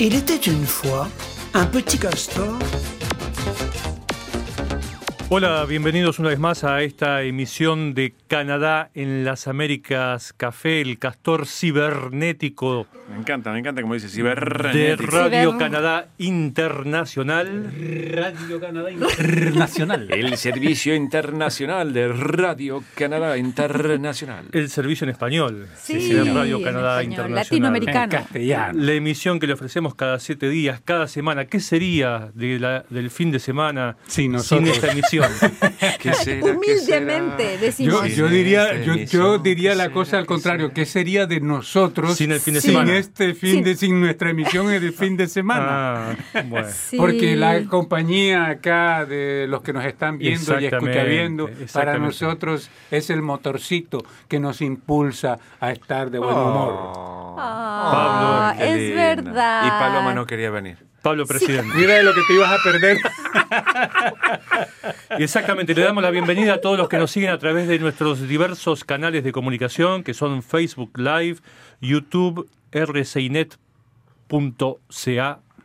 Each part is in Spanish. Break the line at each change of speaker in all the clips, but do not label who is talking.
Il était une fois un petit castor.
Hola, bienvenidos una vez más a esta emisión de Canadá en las Américas Café, el castor cibernético
Me encanta, me encanta como dice
de
cibernético.
Radio
Ciber-
Canadá Internacional.
Radio Canadá Internacional.
El servicio internacional de Radio Canadá Internacional.
El servicio en español
Sí,
de Radio
en
Canadá
español,
Internacional.
En
latinoamericano.
castellano.
La emisión que le ofrecemos cada siete días, cada semana. ¿Qué sería de la- del fin de semana
nosotros.
sin esta emisión?
¿Qué será, qué
Humildemente
será?
decimos.
Yo, diría, yo, diría
¿qué
la
será,
cosa al
qué
contrario. ¿Qué sería de nosotros
Sin el fin de
sin
semana.
este fin
Sin-
de sin nuestra emisión en el fin de semana?
Ah, bueno.
Sí.
Porque la compañía acá de los que nos están viendo y
Exactamente,
escucha viendo, para nosotros es el motorcito que nos impulsa a estar de buen humor.
Oh,
Ah,
qué
es verdad.
Y Paloma no quería venir.
Pablo Presidente.
Mira de lo que te ibas a perder.
Y Exactamente, le damos la bienvenida a todos los que nos siguen a través de nuestros diversos canales de comunicación, que son Facebook Live, YouTube, rcinet.ca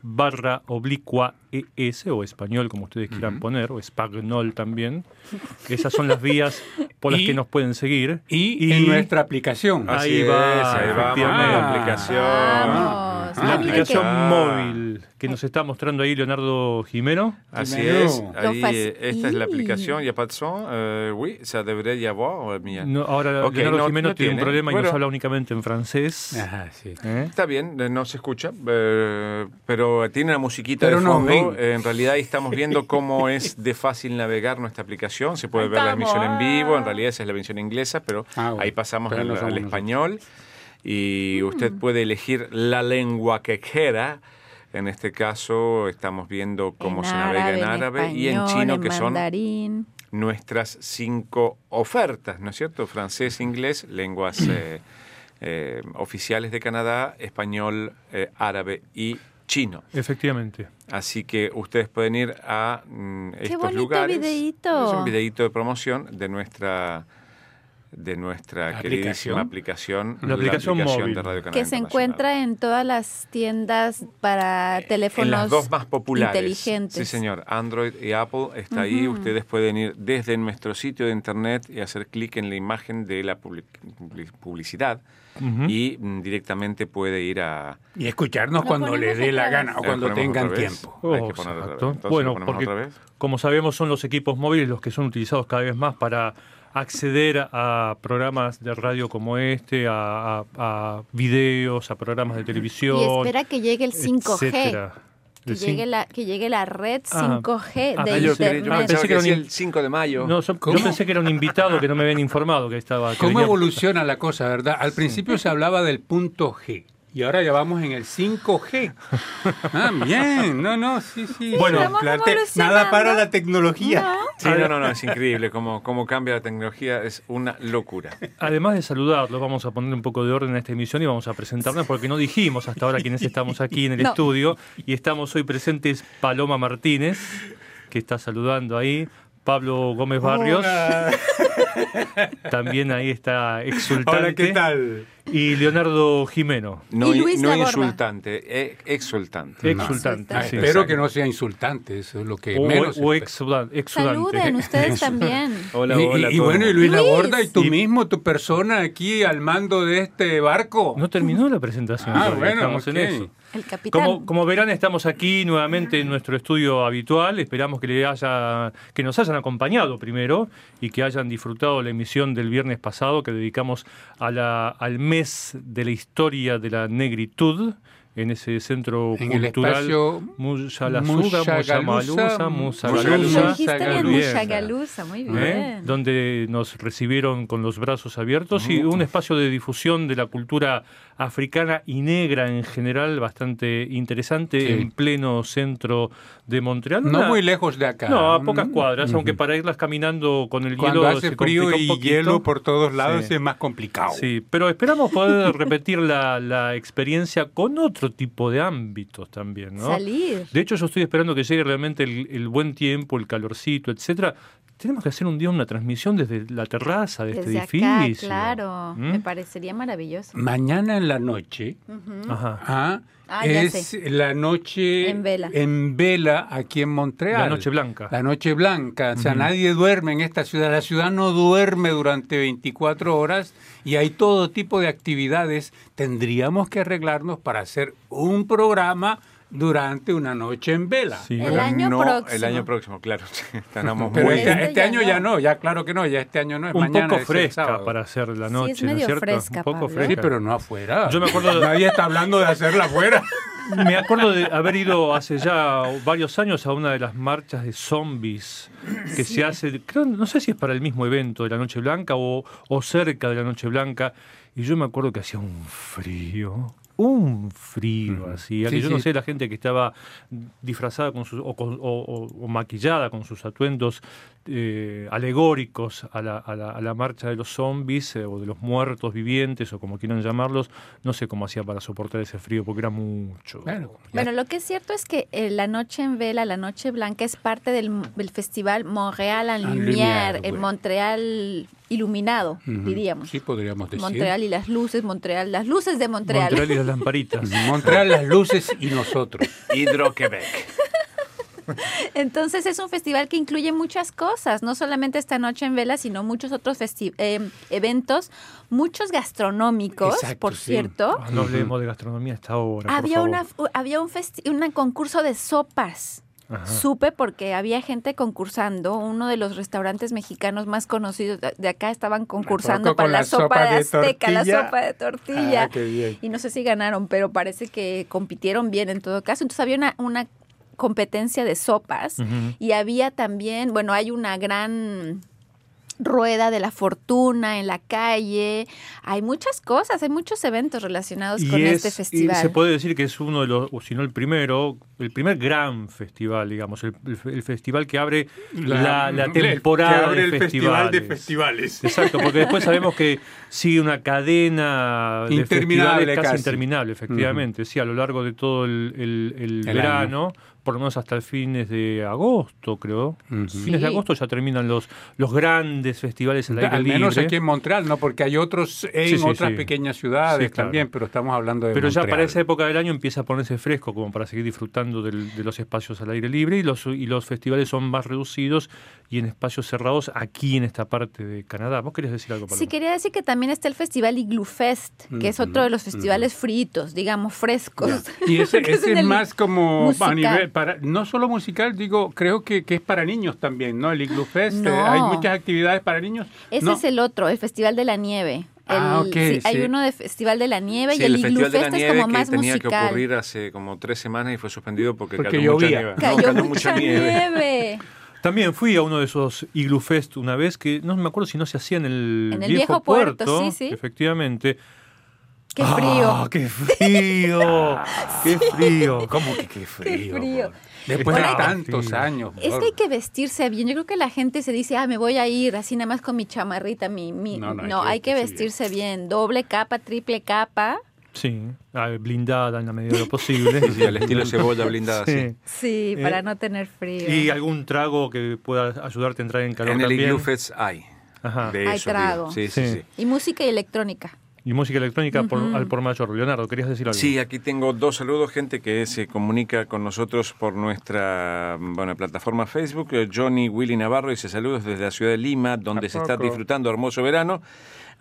barra oblicua ES o español, como ustedes quieran poner, o espagnol también. Esas son las vías por las
Y-
que nos pueden seguir.
Y, en nuestra aplicación.
Ahí
Así
va,
es, ahí
efectivamente.
la aplicación.
Vamos.
Ah,
La
Ah,
aplicación
que-
móvil que nos está mostrando ahí Leonardo Jimeno.
Así
Jimeno.
es, ahí, eh, esta es la
Y-
aplicación, ya pasó, eh, oui, ça devrait y avoir, mía.
No, ahora
Ok,
Leonardo
no-
Jimeno
no
tiene un
tiene.
problema y
Bueno.
nos habla únicamente en francés.
Ajá, sí.
¿Eh?
Está bien, eh, no se escucha, pero tiene una musiquita
Pero
de fondo. Eh, en realidad ahí estamos viendo cómo es de fácil navegar nuestra aplicación. Se puede ver la emisión en vivo, en realidad esa es la versión inglesa, pero
Ah, bueno.
ahí pasamos
Pero
al, español y usted puede elegir la lengua que quiera. En este caso estamos viendo cómo se navega en árabe y en chino,
en
que son
mandarín.
nuestras cinco ofertas, ¿no es cierto? Francés, inglés, lenguas eh, eh, oficiales de Canadá, español, eh, árabe y chino.
Efectivamente.
Así que ustedes pueden ir a mm, estos
bonito
lugares.
videíto.
Es un videíto de promoción de nuestra de nuestra
Aplicación.
queridísima aplicación,
La aplicación móvil.
de Radio Canadá
Que se encuentra en todas las tiendas para teléfonos
En las dos más populares.
inteligentes.
Sí, señor. Android y Apple está ahí. Ustedes pueden ir desde nuestro sitio de internet y hacer clic en la imagen de la public- public- publicidad
Ujú.
y mm, directamente puede ir a...
Y escucharnos cuando le dé la gana o cuando
¿Lo ponemos
tengan tiempo.
Hay que ponerlo otra
exacto.
vez. Entonces,
bueno,
¿lo ponemos
porque
otra vez?
como sabemos son los equipos móviles los que son utilizados cada vez más para acceder a programas de radio como este, a, a- a videos, a programas de televisión.
Y espera que llegue el 5G.
etcétera.
Que llegue, la, que llegue la red
Ah,
5G
ah,
de
yo-
yo,
Internet.
yo
Pensé que era in-
el 5 de mayo.
No, yo, yo pensé que era un invitado que no me habían informado que estaba. que
¿Cómo
venía-
evoluciona la cosa, verdad? Al principio se hablaba del punto G y ahora ya vamos en el 5G. Ah, bien. No, no, sí, sí.
Bueno,
nada para la tecnología.
No.
Sí, no, no, no, es increíble cómo, cómo cambia la tecnología, es una locura.
Además de saludarlos, vamos a poner un poco de orden a esta emisión y vamos a presentarnos porque no dijimos hasta ahora quiénes estamos aquí en el
No.
estudio y estamos hoy presentes Paloma Martínez, que está saludando ahí, Pablo Gómez Barrios,
Hola.
también ahí está exultante,
Hola, ¿qué tal?
Y Leonardo Jimeno,
No,
Y Luis
no insultante, eh, exultante.
exultante.
Ah,
sí.
espero que no sea insultante, eso es lo que
O,
menos.
o exudante.
Saluden ustedes también.
Hola, hola.
y- y bueno, y Luis
Luis.
Laborda, y tú
Y-
mismo, tu persona aquí al mando de este barco.
No terminó la presentación.
Ah, bueno,
estamos en
ok.
eso.
El capitán.
Como, como verán, estamos aquí nuevamente en nuestro estudio habitual. Esperamos que, le haya, que nos hayan acompañado primero y que hayan disfrutado la emisión del viernes pasado que dedicamos a la, al mes de la historia de la negritud en ese centro
En
cultural. Musagalusa,
Musagalusa.
Muy bien.
¿eh? donde nos recibieron con los brazos abiertos y un espacio de difusión de la cultura africana y negra en general bastante interesante
Sí.
en pleno centro de Montreal.
No
Una-
muy lejos de acá.
No, a pocas cuadras,
Ujú.
aunque para irlas caminando con el
Cuando
hielo
hace
se
frío
un
y hielo por todos lados
Sí.
es más complicado.
Sí, pero esperamos poder repetir la, la experiencia con otro tipo de ámbitos también, ¿no?
Salir.
De hecho, yo estoy esperando que llegue realmente el, el buen tiempo, el calorcito, etcétera. Tenemos que hacer un día una transmisión desde la terraza de
Desde
este
acá,
edificio.
claro.
¿Mm?
Me parecería maravilloso.
Mañana en la noche.
Ajá.
ah,
Ah,
es
sé.
la noche
En vela.
en vela aquí en Montreal.
La Noche Blanca.
La noche blanca. O sea, nadie duerme en esta ciudad. La ciudad no duerme durante 24 horas y hay todo tipo de actividades. Tendríamos que arreglarnos para hacer un programa durante una noche en vela.
Sí.
El año
no,
próximo.
El año próximo, claro. Estamos
Pero
muy...
este,
Este ya
año
no.
ya no, ya claro que no, ya este año no es
Un
mañana.
poco
es el
fresca para hacer la
Sí,
noche,
es
¿no es
medio
cierto?
fresca,
Un poco
Pablo.
fresca.
Sí, pero no afuera.
Yo me acuerdo de-
Nadie está hablando de hacerla afuera.
Me acuerdo de haber ido hace ya varios años a una de las marchas de zombies que se hace, creo, no sé si es para el mismo evento de la Noche Blanca o, o cerca de la Noche Blanca, y yo me acuerdo que hacía un frío, un frío así,
Sí,
que yo no sé la gente que estaba disfrazada con sus, o, con- o- o- o maquillada con sus atuendos eh, alegóricos a la, a la- a la marcha de los zombies eh, o de los muertos vivientes o como quieran llamarlos, no sé cómo hacía para soportar ese frío porque era mucho.
Bueno, ya
Bueno, lo que es cierto es que eh, la Noche en Vela, la Noche Blanca, es parte del, del festival Montreal en Lumière,
Lumière,
en. Montreal iluminado, diríamos.
Sí, podríamos decir.
Montreal y las luces, Montreal, las luces de Montreal.
Montreal y las lamparitas.
Montreal, las luces y nosotros.
Hidro-Quebec.
Entonces es un festival que incluye muchas cosas, no solamente esta noche en vela, sino muchos otros eh, eventos, muchos gastronómicos,
Exacto,
por
sí.
cierto.
No hablemos de gastronomía hasta ahora. por
Había
favor.
una había un festi- un concurso de sopas.
Ajá.
Supe porque había gente concursando, uno de los restaurantes mexicanos más conocidos de acá estaban concursando para la,
la
sopa,
sopa
de azteca, la sopa de tortilla.
Ah, qué bien.
Y no sé si ganaron, pero parece que compitieron bien en todo caso. Entonces había una, una competencia de sopas y había también, bueno, hay una gran rueda de la fortuna en la calle. Hay muchas cosas, hay muchos eventos relacionados con
es-
este festival.
Y se puede decir que es uno de los, o si no el primero, el primer gran festival, digamos, el, el- el festival que abre la, temporada
que abre
de
el festival de
festivales.
festivales.
Exacto, porque después sabemos que sigue una cadena de
Interminable
festivales casi,
casi.
interminable, efectivamente. Sí, a lo largo de todo el, el- el
El
verano, por lo menos hasta el fines de agosto, creo.
Ujú.
Fines de
Sí.
agosto ya terminan los, los grandes festivales al aire
Al menos
libre.
aquí en Montreal, ¿no? Porque hay otros en
Sí, sí,
otras
sí.
pequeñas ciudades
Sí, claro.
también, pero estamos hablando de
Pero ya
Montreal.
para esa época del año empieza a ponerse fresco como para seguir disfrutando del- de los espacios al aire libre y los, y los festivales son más reducidos y en espacios cerrados aquí en esta parte de Canadá. ¿Vos querías decir algo, Paloma?
Sí, quería decir que también está el festival Igloo Fest, que es otro de los festivales fritos, digamos, frescos.
Y ese, ese es
el
más como
musical.
a nivel para no solo musical, digo, creo que, que es para niños también, ¿no? El Igloo Fest,
No.
eh, hay muchas actividades para niños.
Ese
No.
es el otro, el Festival de la Nieve. El-
Ah, ok,
sí, Hay uno de Festival de la Nieve
Sí,
y el,
el
Igloo Fest es como más
tenía que
musical.
ocurrir hace como tres semanas y fue suspendido porque,
Porque
cayó mucha nieve. No,
Cayó,
cayó
mucha nieve.
También fui a uno de esos Igloo Fest una vez que no me acuerdo si no se hacía en el,
En el viejo puerto, sí, sí.
Efectivamente.
Qué frío.
¡Ah, qué frío! ¡Qué frío!
¿Cómo que qué frío?
frío.
por- Después de tantos
sí.
años.
Es
por-
que hay que vestirse bien. Yo creo que la gente se dice, ah, me voy a ir así nada más con mi chamarrita, mi... mi...
No,
No,
no,
hay que vestirse bien. Doble capa, triple capa.
Sí, ah, blindada en la medida de lo posible.
Sí, al estilo cebolla blindada, sí.
Sí,
Eh,
para no tener frío.
Y algún trago que pueda ayudarte a entrar en calor
En el
también.
Hay.
Ajá.
De
Hay
eso,
trago.
Sí, sí,
Sí.
sí.
Y música y electrónica.
Y música electrónica por- al por mayor. Leonardo, ¿querías decir algo?
Sí, aquí tengo dos saludos, gente que se comunica con nosotros por nuestra bueno, plataforma Facebook. Eh, Johnny Willy Navarro dice saludos desde la ciudad de Lima, donde
¿A
se está disfrutando hermoso verano.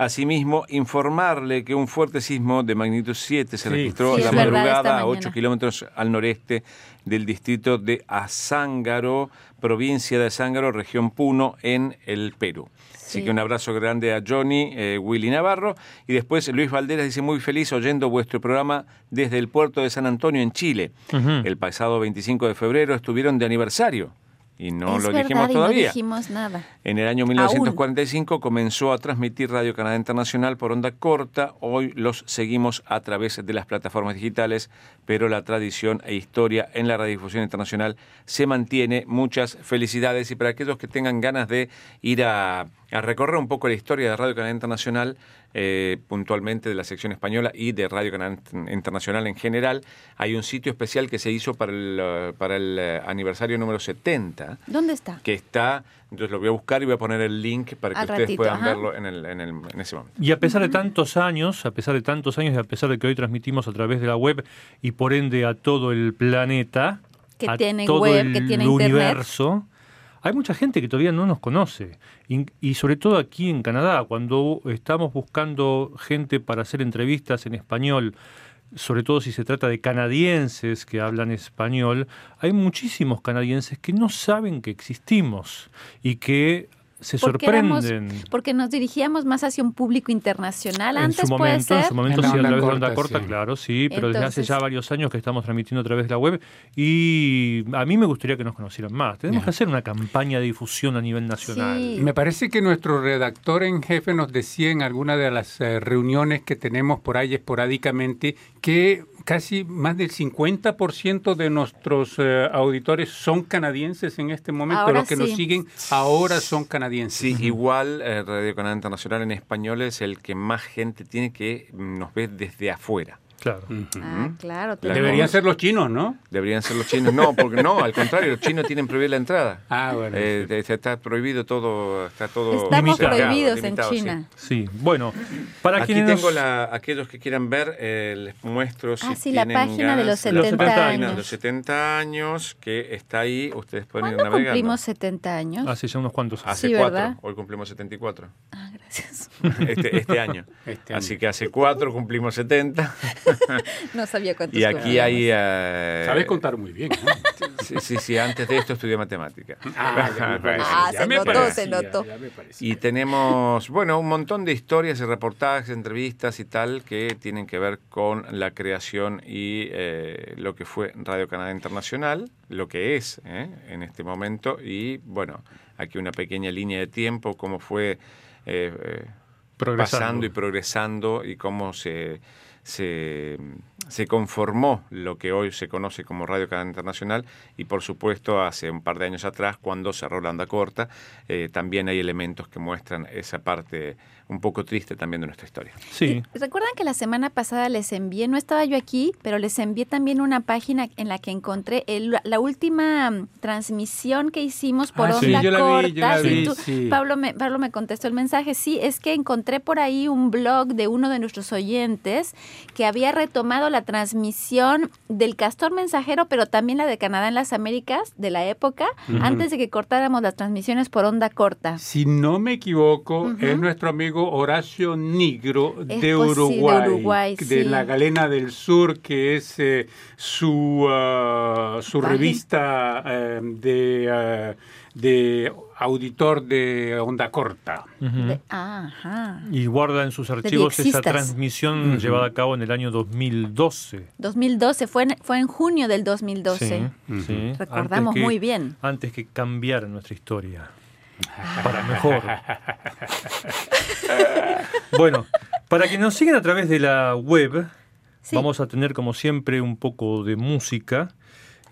Asimismo, informarle que un fuerte sismo de magnitud 7 se
Sí.
registró
Sí,
la madrugada a 8
mañana.
kilómetros al noreste del distrito de Azángaro, provincia de Azángaro, región Puno, en el Perú. Así
Sí.
que un abrazo grande a Johnny, eh, Willy Navarro. Y después Luis Valderas dice muy feliz oyendo vuestro programa desde el puerto de San Antonio en Chile. El pasado 25 de febrero estuvieron de aniversario. Y no
es
lo
verdad,
dijimos todavía.
no dijimos nada.
En el año 1945 comenzó a transmitir Radio Canadá Internacional por onda corta. Hoy los seguimos a través de las plataformas digitales, pero la tradición e historia en la radiodifusión internacional se mantiene. Muchas felicidades y para aquellos que tengan ganas de ir a, a recorrer un poco la historia de Radio Canadá Internacional, eh, puntualmente de la sección española y de Radio Canadá Internacional en general. Hay un sitio especial que se hizo para el, para el eh, aniversario número 70.
¿Dónde está?
Que está, entonces lo voy a buscar y voy a poner el link para que
Al
ustedes
ratito,
puedan
ajá.
verlo en, el, en, el- en ese momento.
Y a pesar de tantos años, a pesar de tantos años y a pesar de que hoy transmitimos a través de la web y por ende a todo el planeta,
Que
a
tiene
todo
web,
el
que tiene internet.
Hay mucha gente que todavía no nos conoce. Y, y sobre todo aquí en Canadá, cuando estamos buscando gente para hacer entrevistas en español, sobre todo si se trata de canadienses que hablan español, hay muchísimos canadienses que no saben que existimos y que se
Porque éramos-
sorprenden.
Porque nos dirigíamos más hacia un público internacional.
En
Antes
su
puede
momento, en
ser.
su momento
En
sí, a través de
corta,
onda corta,
sí.
claro, sí, pero desde hace ya varios años que estamos transmitiendo a través de la web y a mí me gustaría que nos conocieran más. Tenemos que hacer una campaña de difusión a nivel nacional.
Sí.
Me parece que nuestro redactor en jefe nos decía en alguna de las eh, reuniones que tenemos por ahí esporádicamente que casi más del 50% de nuestros eh, auditores son canadienses en este momento.
Ahora
Los que
sí.
nos siguen ahora son canadienses.
Sí, igual eh, Radio Canadá Internacional en español es el que más gente tiene que mm, nos ve desde afuera.
Claro.
Ah, claro.
La
tenemos-
Deberían ser los chinos, ¿no?
Deberían ser los chinos. No, porque no, al contrario, los chinos tienen prohibida la entrada.
Ah, bueno,
Eh,
sí.
está prohibido todo, está todo
Estamos
limitado,
prohibidos en
limitado, sí.
China.
Sí, bueno, para
Aquí
quienes
tengo la, aquellos que quieran ver, eh, les muestro si
Ah, sí, la página de los
ganas,
70
la página
años.
de los 70 años, que está ahí, ustedes pueden ir
¿Cuándo
navegando.
cumplimos 70 años?
hace ya unos cuantos años.
Hace
Sí,
cuatro,
¿verdad?
hoy cumplimos 74,
Ah, gracias.
este, este año.
Este año.
Así que hace cuatro cumplimos 70.
No sabía cuántos
y aquí hay... eh,
Sabes contar muy bien. ¿no?
Sí, sí, sí, antes de esto estudié matemática.
Ah, ya me parecía,
Ah,
ya
se
me
notó,
parecía,
se notó.
ya me parecía.
Y tenemos, bueno, un montón de historias y reportajes, entrevistas y tal que tienen que ver con la creación y eh, lo que fue Radio Canadá Internacional, lo que es ¿eh? en este momento. Y bueno, aquí una pequeña línea de tiempo, cómo fue eh, eh,
Progresando.
pasando y progresando y cómo se, se, se conformó lo que hoy se conoce como Radio Canadá Internacional y por supuesto hace un par de años atrás cuando cerró la onda corta eh, también hay elementos que muestran esa parte un poco triste también de nuestra historia.
Sí,
Y ¿Recuerdan que la semana pasada les envié, no estaba yo aquí, pero les envié también una página en la que encontré el- la última mm, transmisión que hicimos por
Ah, sí,
onda
yo la vi,
corta?
yo la
Sí,
vi,
tú-
sí.
Pablo, me, Pablo me contestó el mensaje. Sí, es que encontré por ahí un blog de uno de nuestros oyentes que había retomado la transmisión del Castor Mensajero, pero también la de Canadá en las Américas de la época, antes de que cortáramos las transmisiones por onda corta.
Si no me equivoco, es nuestro amigo Horacio Nigro de Uruguay, de
sí.
la Galena del Sur, que es eh, su, ah, su revista eh, de, ah, de auditor de onda corta.
ujú.
De- ajá.
y guarda en sus archivos esa transmisión llevada a cabo en el año 2012.
2012, fue en, fue en junio del 2012.
Sí, sí.
Recordamos
que-
muy bien.
Antes que cambiara nuestra historia. Para mejor. bueno, para que nos sigan a través de la web,
Sí.
vamos a tener como siempre un poco de música.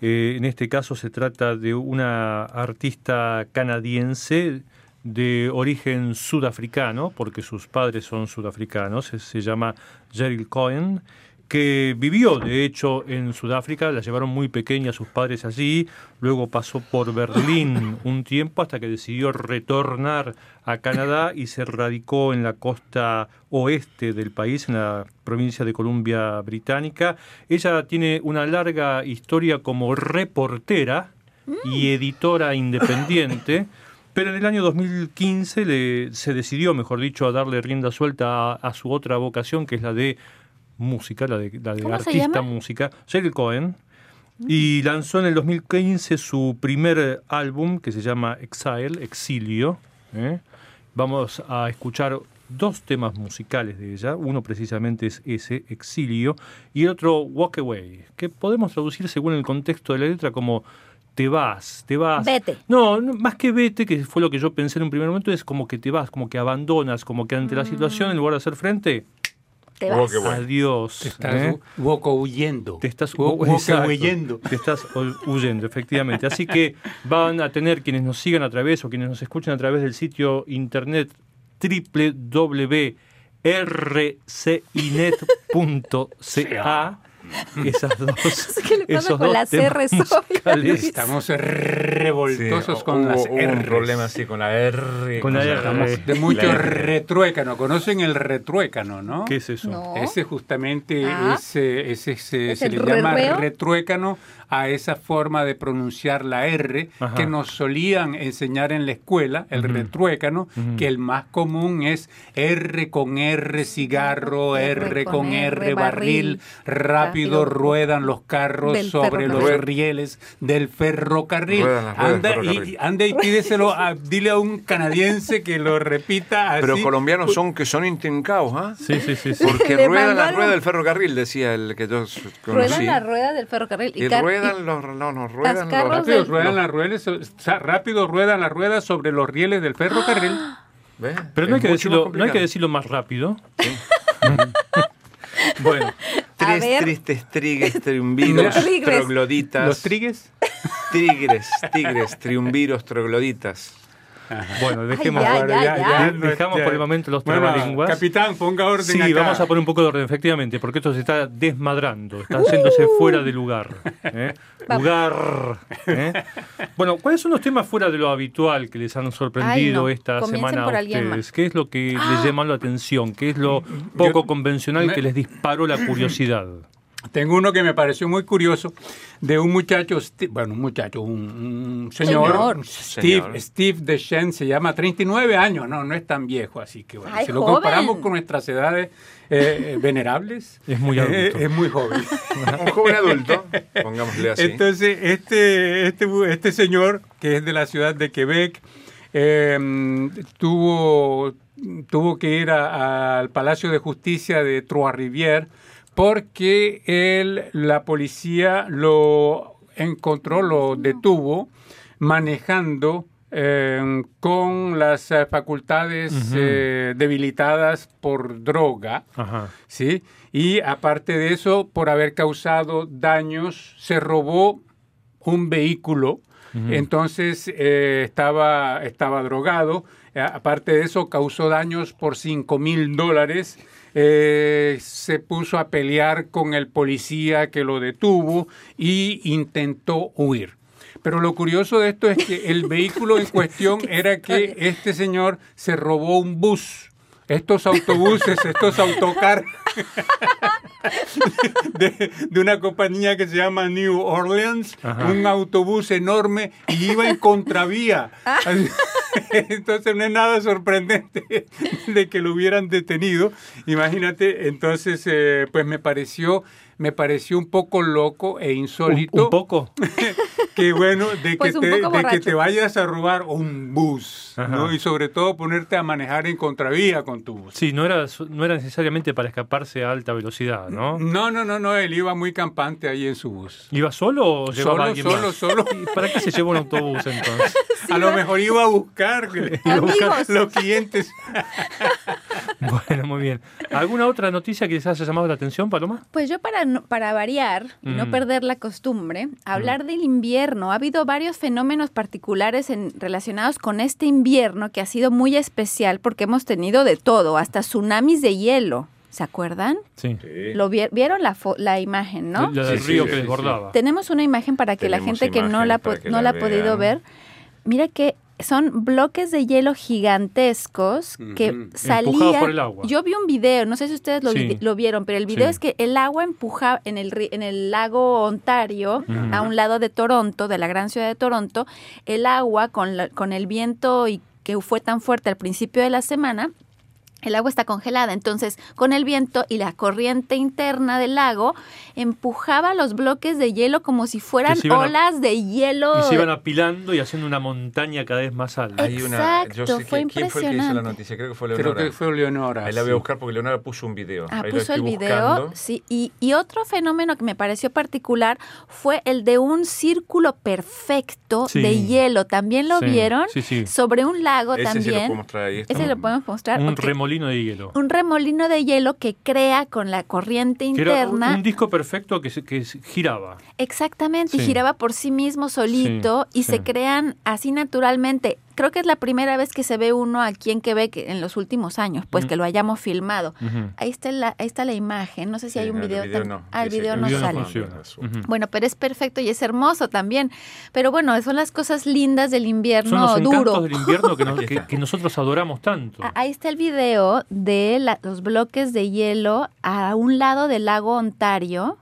Eh, en este caso se trata de una artista canadiense de origen sudafricano, porque sus padres son sudafricanos, se, se llama Cheryl Cohen, que vivió de hecho en Sudáfrica, la llevaron muy pequeña sus padres allí, luego pasó por Berlín un tiempo hasta que decidió retornar a Canadá y se radicó en la costa oeste del país, en la provincia de Columbia Británica. Ella tiene una larga historia como reportera y editora independiente. Pero en el año 2015 le- se decidió, mejor dicho, a darle rienda suelta a, a su otra vocación, que es la de música, la de, la de
¿Cómo se
artista música, Cheryl Cohen, y lanzó en el 2015 su primer álbum que se llama Exile, Exilio. ¿eh? Vamos a escuchar dos temas musicales de ella, uno precisamente es ese, Exilio, y el otro Walk Away, que podemos traducir según el contexto de la letra como te vas, te vas.
Vete.
No, más que vete, que fue lo que yo pensé en un primer momento, es como que te vas, como que abandonas, como que ante la
Mm.
situación, en lugar de hacer frente,
Te
Oh,
vas.
bueno.
Adiós.
Te estás
¿eh?
huyendo.
Te estás
huyendo.
Te estás hu- huyendo, efectivamente. Así que van a tener quienes nos sigan a través o quienes nos escuchen a través del sitio internet www.rcinet.ca esas dos
¿Qué le pasa
esos
con
dos
las
musicales.
Estamos revoltosos
Sí,
con
hubo-
las
hubo un
R.
problema así con la R.
Con la R.
Estamos de mucho
R.
retruécano. ¿Conocen el retruécano, no?
¿Qué es eso?
No.
Ese justamente
Ah.
ese, ese se,
¿Es
se
el
le llama retruécano a esa forma de pronunciar la R
Ajá.
que nos solían enseñar en la escuela, el
Ujú.
retruécano, que el más común es R con R cigarro, R, con R barril, rápido
Rápido.
ruedan los carros sobre los rieles del ferrocarril.
Ruedan
Anda, y, anda y pídeselo, a- dile a un canadiense que lo repita así.
Pero colombianos son que son intrincados, ¿ah?
Sí, sí, sí. sí.
Porque
Le
ruedan
algo.
ruedas del ferrocarril, decía el que yo
Ruedan
conocí.
las ruedas del ferrocarril.
Y ruedan los, no, no, ruedan los,
carros
Rápido
del-
ruedan las ruedas, o sea, rápido ruedan las ruedas sobre los rieles del ferrocarril.
¿Ves?
Pero no hay, que decirlo,
más
no hay que decirlo más rápido. bueno,
Tres
ver.
tristes trigues, triunviros, trogloditas.
Los trigues.
Tigres, tigres, triunviros, trogloditas.
bueno, dejemos,
ya,
Bueno,
ya, ya.
dejamos por el momento los
Bueno,
trabalenguas.
capitán, ponga orden
Sí,
acá.
vamos a poner un poco de orden, efectivamente, porque esto se está desmadrando, está haciéndose fuera de lugar. ¿eh? Lugar. ¿eh? Bueno, ¿cuáles son los temas fuera de lo habitual que les han sorprendido
Ay, no.
esta
Comiencen
semana a ustedes? ¿Qué es lo que les llama la atención? ¿Qué es lo poco convencional
me-
que les disparó la curiosidad?
Tengo uno que me pareció muy curioso de un muchacho, bueno, un muchacho, un, un señor,
Señor.
Steve,
Señor.
Steve Deschamps, se llama 39 años, no, no es tan viejo, así que bueno,
Ay,
si lo comparamos con nuestras edades eh, venerables,
Es muy
eh,
adulto.
es muy joven.
Un joven adulto, pongámosle así.
Entonces, este, este, este señor, que es de la ciudad de Quebec, eh, tuvo, tuvo que ir a- al Palacio de Justicia de Trois-Rivières porque él, la policía lo encontró, lo detuvo manejando eh, con las eh, facultades eh, debilitadas por droga.
Ajá.
¿sí? Y aparte de eso, por haber causado daños, se robó un vehículo. Entonces eh, estaba, estaba drogado. Aparte de eso, causó daños por 5 mil dólares. Eh, se puso a pelear con el policía que lo detuvo y intentó huir. Pero lo curioso de esto es que el vehículo en cuestión era que este señor se robó un bus. Estos autobuses, estos autocar de, de una compañía que se llama New Orleans,
Ajá.
un autobús enorme y iba en contravía.
Ah.
Entonces no es nada sorprendente de que lo hubieran detenido. Imagínate, entonces eh, pues me pareció me pareció un poco loco e
¿Un,
insólito
un poco?
que bueno de,
Pues
que
un
te, de que te vayas a robar un bus
Ajá.
¿no? y sobre todo ponerte a manejar en contravía con tu bus.
Sí, no era, no era necesariamente para escaparse a alta velocidad, ¿no?
No, no, no, no, él iba muy campante ahí en su bus.
¿Iba solo o llevaba a
Solo,
alguien
solo,
más?
solo.
¿Y ¿Para qué se llevó un autobús entonces?
a lo mejor iba a buscar, iba a buscar los clientes.
Bueno, muy bien. ¿Alguna otra noticia que les haya llamado la atención, Paloma?
Pues yo para, no- para variar y no
Mm.
perder la costumbre, hablar del invierno. Ha habido varios fenómenos particulares en- relacionados con este invierno que ha sido muy especial porque hemos tenido de todo, hasta tsunamis de hielo. ¿Se acuerdan?
Sí.
Lo vi- vieron la, fo- la imagen, ¿no?
La del
Sí, sí,
que
sí,
desbordaba.
Tenemos una imagen para que la gente que no la, no
la
la ha podido ver, mira que son bloques de hielo gigantescos que salían.
Por el agua.
Yo vi un video, no sé si ustedes lo, vi-
Sí.
lo vieron, pero el video
Sí.
es que el agua empujaba en el, ri- en el lago Ontario, a un lado de Toronto, de la gran ciudad de Toronto, el agua con, la- con el viento y que fue tan fuerte al principio de la semana, el agua está congelada, entonces con el viento y la corriente interna del lago empujaba los bloques de hielo como si fueran
a-
olas de hielo.
Y se iban apilando y haciendo una montaña cada vez más alta.
Hay una,
Exacto,
yo sé
fue
que- ¿Quién fue el que hizo la
impresionante.
noticia? Creo que fue
Creo
Leonora.
que fue Leonora.
Ahí la voy a buscar porque Leonora puso un video.
Ah,
Ahí
puso el video,
buscando.
sí. Y, y otro fenómeno que me pareció particular fue el de un círculo perfecto
Sí.
de hielo. ¿También lo
Sí,
vieron?
sí, sí.
Sobre un lago
Ese sí lo
también.
podemos traer ahí.
Ese lo podemos mostrar.
Un remolino remolino de hielo.
Un remolino de hielo que crea con la corriente
Que era
interna.
un disco perfecto que, se- que giraba.
Exactamente, y
Sí.
giraba por sí mismo solito
Sí,
y
sí.
se crean así naturalmente. Creo que es la primera vez que se ve uno aquí en Quebec en los últimos años, pues que lo hayamos filmado. Ahí está la, ahí está la imagen, no sé si
Sí,
hay un
no, el
video.
video no,
Ah, el video no
El video no
sale. Bueno, pero es perfecto y es hermoso también. Pero bueno, son las cosas lindas del
Son
invierno
los encantos
duro.
del invierno que, nos-
Aquí
que-
está.
que nosotros adoramos tanto.
Ah, Ahí está el video de la- los bloques de hielo a un lado del lago Ontario.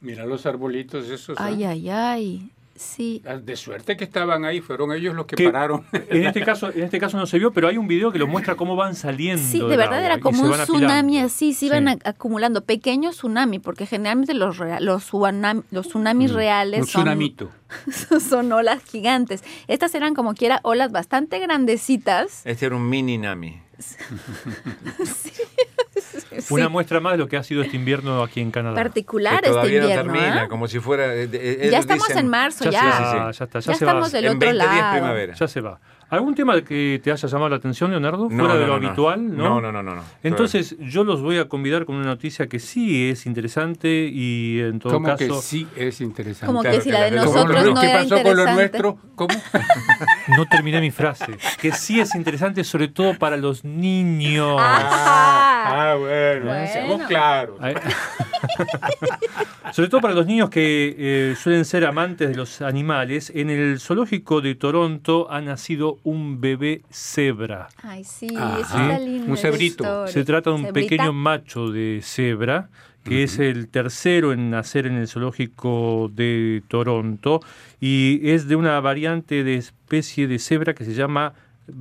Mira los arbolitos esos. ¿ah?
Ay, ay, ay. Sí.
De suerte que estaban ahí, fueron ellos los que
Que-
pararon.
En este caso, en este caso no se vio, pero hay un video que lo muestra cómo van saliendo.
Sí, de verdad era como un
van
tsunami así, se iban acumulando pequeños tsunami, porque generalmente los los, tsunami- los tsunamis reales
Un
son,
tsunamito.
son olas gigantes. Estas eran como quiera olas bastante grandecitas.
Este era un mini Nami.
Una
Sí,
muestra más de lo que ha sido este invierno aquí en Canadá.
particular
que
este invierno.
no termina,
¿ah?
como si fuera... eh, eh,
Ya estamos
dicen,
en marzo,
ya
ya.
Sí,
ya está, ya
Ya
se va.
estamos del
En
otro
20 días
lado.
primavera.
Ya se va. ¿Algún tema que te haya llamado la atención, Leonardo?
No,
Fuera de lo
no,
habitual, ¿no?
No, no, no, no, no.
Entonces, yo los voy a convidar con una noticia que sí es interesante y en todo
que
caso
sí es interesante.
Como
Claro,
que si
que
la de nosotros
lo
no
que
era
pasó con lo
interesante.
nuestro. ¿Cómo?
no terminé mi frase. Que sí es interesante sobre todo para los niños.
Ah.
Ah, bueno,
Bueno.
Ay. Sobre todo para los niños que eh, suelen ser amantes de los animales, en el zoológico de Toronto ha nacido un bebé cebra.
Ay, sí,
Ajá.
eso está lindo.
Un cebrito.
historia.
Se trata de un
¿Cebrita?
pequeño macho de cebra, que es el tercero en nacer en el zoológico de Toronto, y es de una variante de especie de cebra que se llama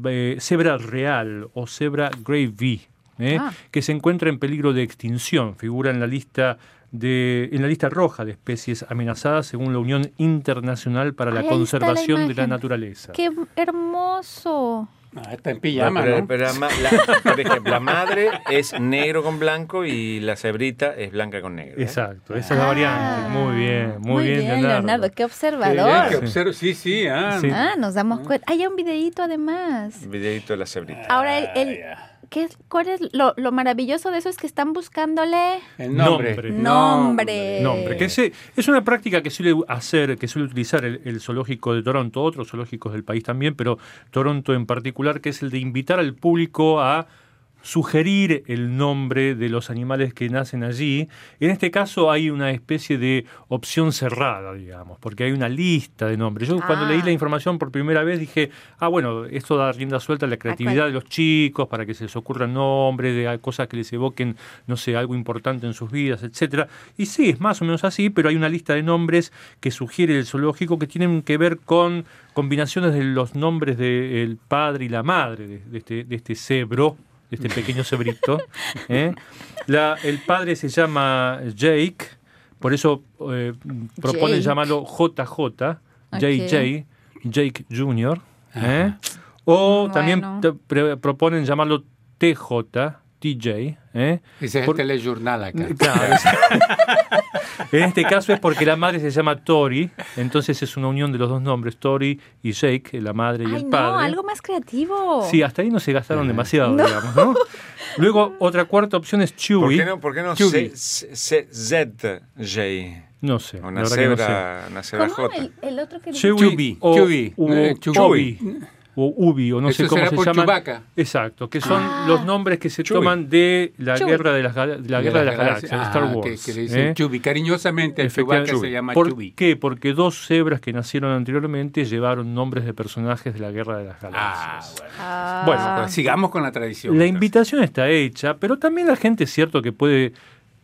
eh, cebra real o cebra gravy, ¿eh?
Ah.
que se encuentra en peligro de extinción. Figura en la lista de, en la lista roja de especies amenazadas según la Unión Internacional para la
Ay,
Conservación de la. Naturaleza.
¡Qué hermoso!
Ah, está en
No,
pijama,
pero,
¿no?
pero la por ejemplo, la madre es negro con blanco y la cebrita es blanca con negro. ¿eh?
Exacto, esa es la variante. Muy bien, muy, bien,
Leonardo. Qué
Qué
observador.
bien que observo- Sí, sí, ah.
Sí.
Ah, nos damos cuenta. Hay un videíto además.
Un videito de la cebrita.
Ahora, el, el-
Ah.
¿Qué, es- ¿cuál es lo, lo maravilloso de eso? Es que están buscándole
El nombre.
Nombre.
nombre.
nombre. Que se- es una práctica que suele hacer, que suele utilizar el, el zoológico de Toronto, otros zoológicos del país también, pero Toronto en particular, que es el de invitar al público a sugerir el nombre de los animales que nacen allí. En este caso hay una especie de opción cerrada, digamos, porque hay una lista de nombres. Yo cuando
Ah.
leí la información por primera vez dije, ah, bueno, esto da rienda suelta a la creatividad de los chicos para que se les ocurran nombres de cosas que les evoquen, no sé, algo importante en sus vidas, etcétera. Y sí, es más o menos así, pero hay una lista de nombres que sugiere el zoológico que tienen que ver con combinaciones de los nombres del padre y la madre de, de este, de este cebro, este pequeño cebrito. ¿eh? La- el padre se llama Jake, por eso eh, proponen
Jake.
llamarlo JJ, JJ, Jake Jr. ¿eh? O
Bueno.
también proponen llamarlo TJ, TJ. ¿eh?
Ese es
Por-
el telejurnal acá.
Claro, es- en este caso es porque la madre se llama Tori, entonces es una unión de los dos nombres, Tori y Jake, la madre y
Ay,
el
no,
padre.
algo más creativo.
Sí, hasta ahí no se gastaron demasiado, digamos, ¿no? Luego, otra cuarta opción es
¿Por
Chewy.
qué no, por qué no ZJ?
No sé,
Una
que no sé.
cebra, una cebra. J.
El, el otro que?
Chewy o,
Chubby,
o. Obi, o Ubi, o no sé cómo
será
se
por
llaman.
Chewbacca.
Exacto, que son
Ah.
los nombres que se toman de la guerra de las, de la guerra de las galaxias, de Star
Ah,
Wars.
Que, que le dicen
¿eh?
Cariñosamente el. Chewbacca se llama
¿Por
Chubby.
qué? Porque dos cebras que nacieron anteriormente llevaron nombres de personajes de la Guerra de las
Ah,
Galaxias.
bueno.
Ah.
Bueno,
Pues sigamos con la tradición.
la
entonces.
invitación está hecha, pero también la gente es cierto que puede,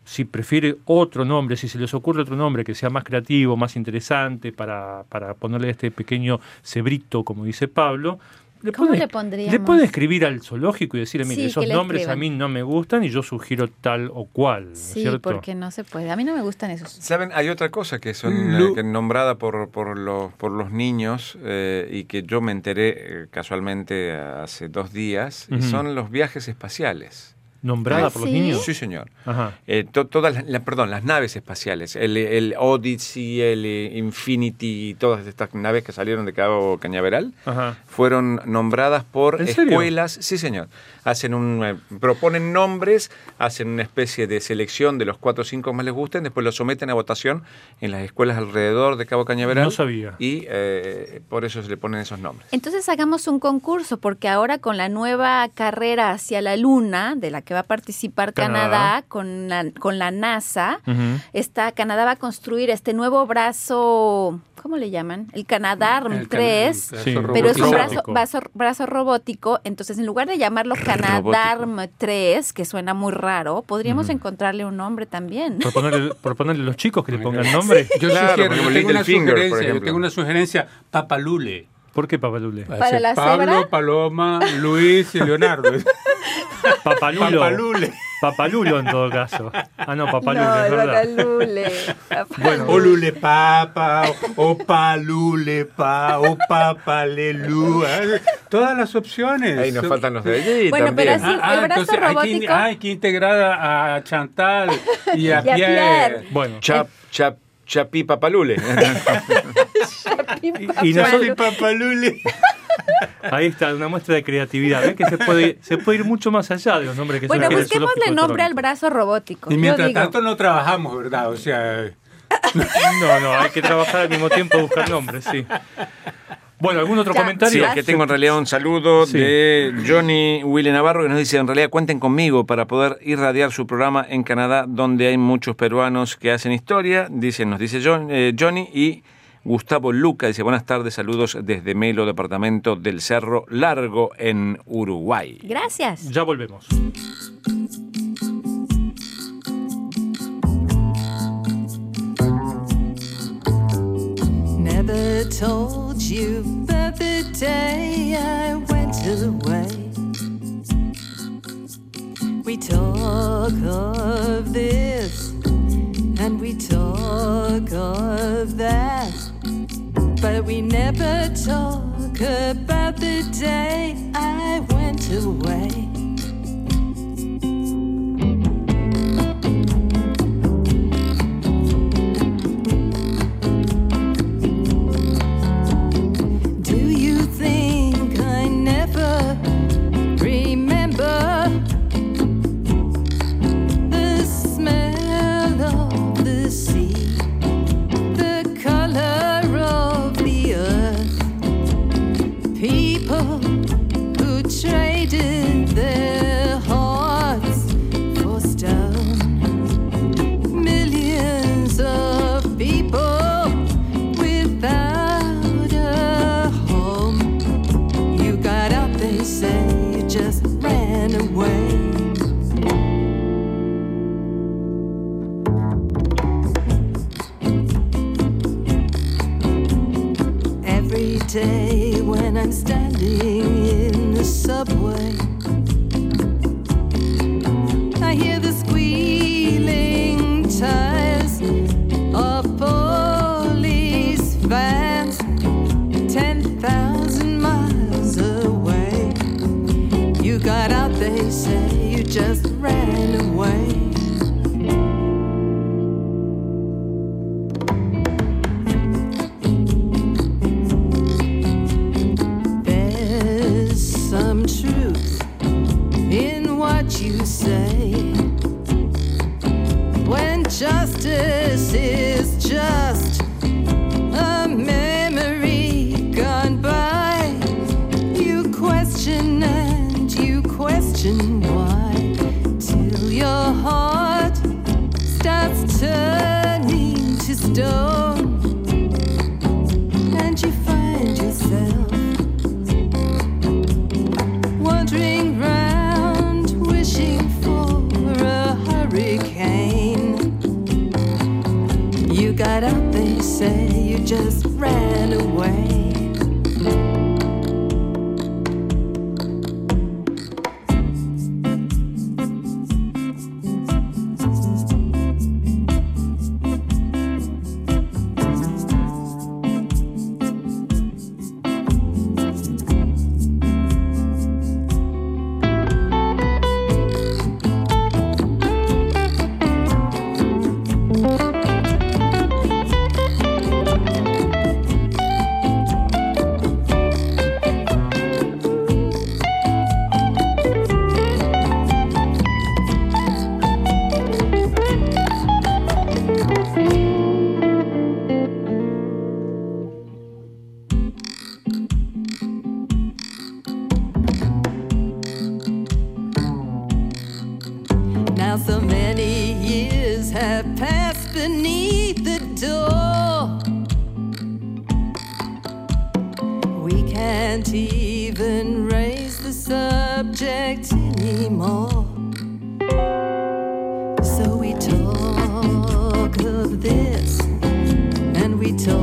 si prefiere otro nombre, si se les ocurre otro nombre que sea más creativo, más interesante para, para ponerle este pequeño cebrito, como dice Pablo. Le
¿Cómo
pueden-
le pondríamos?
Le pueden escribir al zoológico y decirle, mire,
Sí,
esos nombres a mí no me gustan y yo sugiero tal o cual, ¿no es
Sí,
cierto?
porque no se puede. A mí no me gustan esos.
¿Saben? Hay otra cosa que son
Lu-
eh, que nombrada por, por, los, por los niños eh, y que yo me enteré eh, casualmente hace dos días, y son los viajes espaciales.
Nombrada
Ah,
por los
¿sí?
niños.
Sí, señor.
Ajá.
Eh, to- todas las, la- perdón, las naves espaciales, el, el Odyssey, el eh, Infinity todas estas naves que salieron de Cabo Cañaveral
Ajá.
fueron nombradas por escuelas, sí señor, hacen un, eh, proponen nombres, hacen una especie de selección de los cuatro o cinco que más les gusten, después los someten a votación en las escuelas alrededor de Cabo Cañaveral.
No sabía.
Y eh, por eso se le ponen esos nombres.
Entonces hagamos un concurso, porque ahora con la nueva carrera hacia la Luna, de la que va a participar
Canadá.
Canadá, con, la, con la NASA, está, Canadá va a construir este nuevo brazo, ¿cómo le llaman? El Canadarm
El
3.
can- el
Sí.
brazo
Pero es un brazo, brazo, brazo robótico, entonces en lugar de llamarlo Canadarm 3, que suena muy raro, podríamos encontrarle un nombre también.
Proponerle, proponerle a los chicos que le pongan nombre.
Yo
Claro,
sugiero, yo tengo una
Finger,
sugerencia, yo
ejemplo.
tengo una sugerencia, Papalule.
¿Por qué Papalule?
¿Para la
Pablo,
cebra?
Paloma, Luis y Leonardo.
Papalulo.
Papalule.
Papalulo en todo caso. Ah, no, Papalulo,
no,
es verdad.
Papalule.
Bueno,
O lule papa, o, o palule pa, o papalelu. Todas las opciones.
Ahí nos faltan los de allí
Bueno, pero
también.
así- el brazo
entonces hay que,
robótico.
hay que integrar a, a Chantal y a,
Y a
Pierre.
Pierre.
bueno.
Chap, chap, chapi papalule.
Y, y nosotros,
papalule.
ahí está, una muestra de creatividad. ¿Ven que se puede, se puede ir mucho más allá de los nombres que
Bueno,
en el
busquémosle nombre al brazo robótico.
Y mientras
digo.
tanto no trabajamos, ¿verdad? O sea,
No, no, hay que trabajar al mismo tiempo buscar nombres, sí. Bueno, ¿algún otro
Ya.
Sí,
comentario?
que tengo en realidad un saludo
Sí.
de Johnny Willy Navarro que nos dice, en realidad cuenten conmigo para poder irradiar su programa en Canadá donde hay muchos peruanos que hacen historia, dice, nos dice John- eh, Johnny y Gustavo Luca dice, buenas tardes, saludos desde Melo, departamento del Cerro Largo en Uruguay.
Gracias.
Ya volvemos.
Never told you about the day I went away. We talk of this and we talk of that, but we never talk about the day I went away. Got out, they say, you just ran away. We talk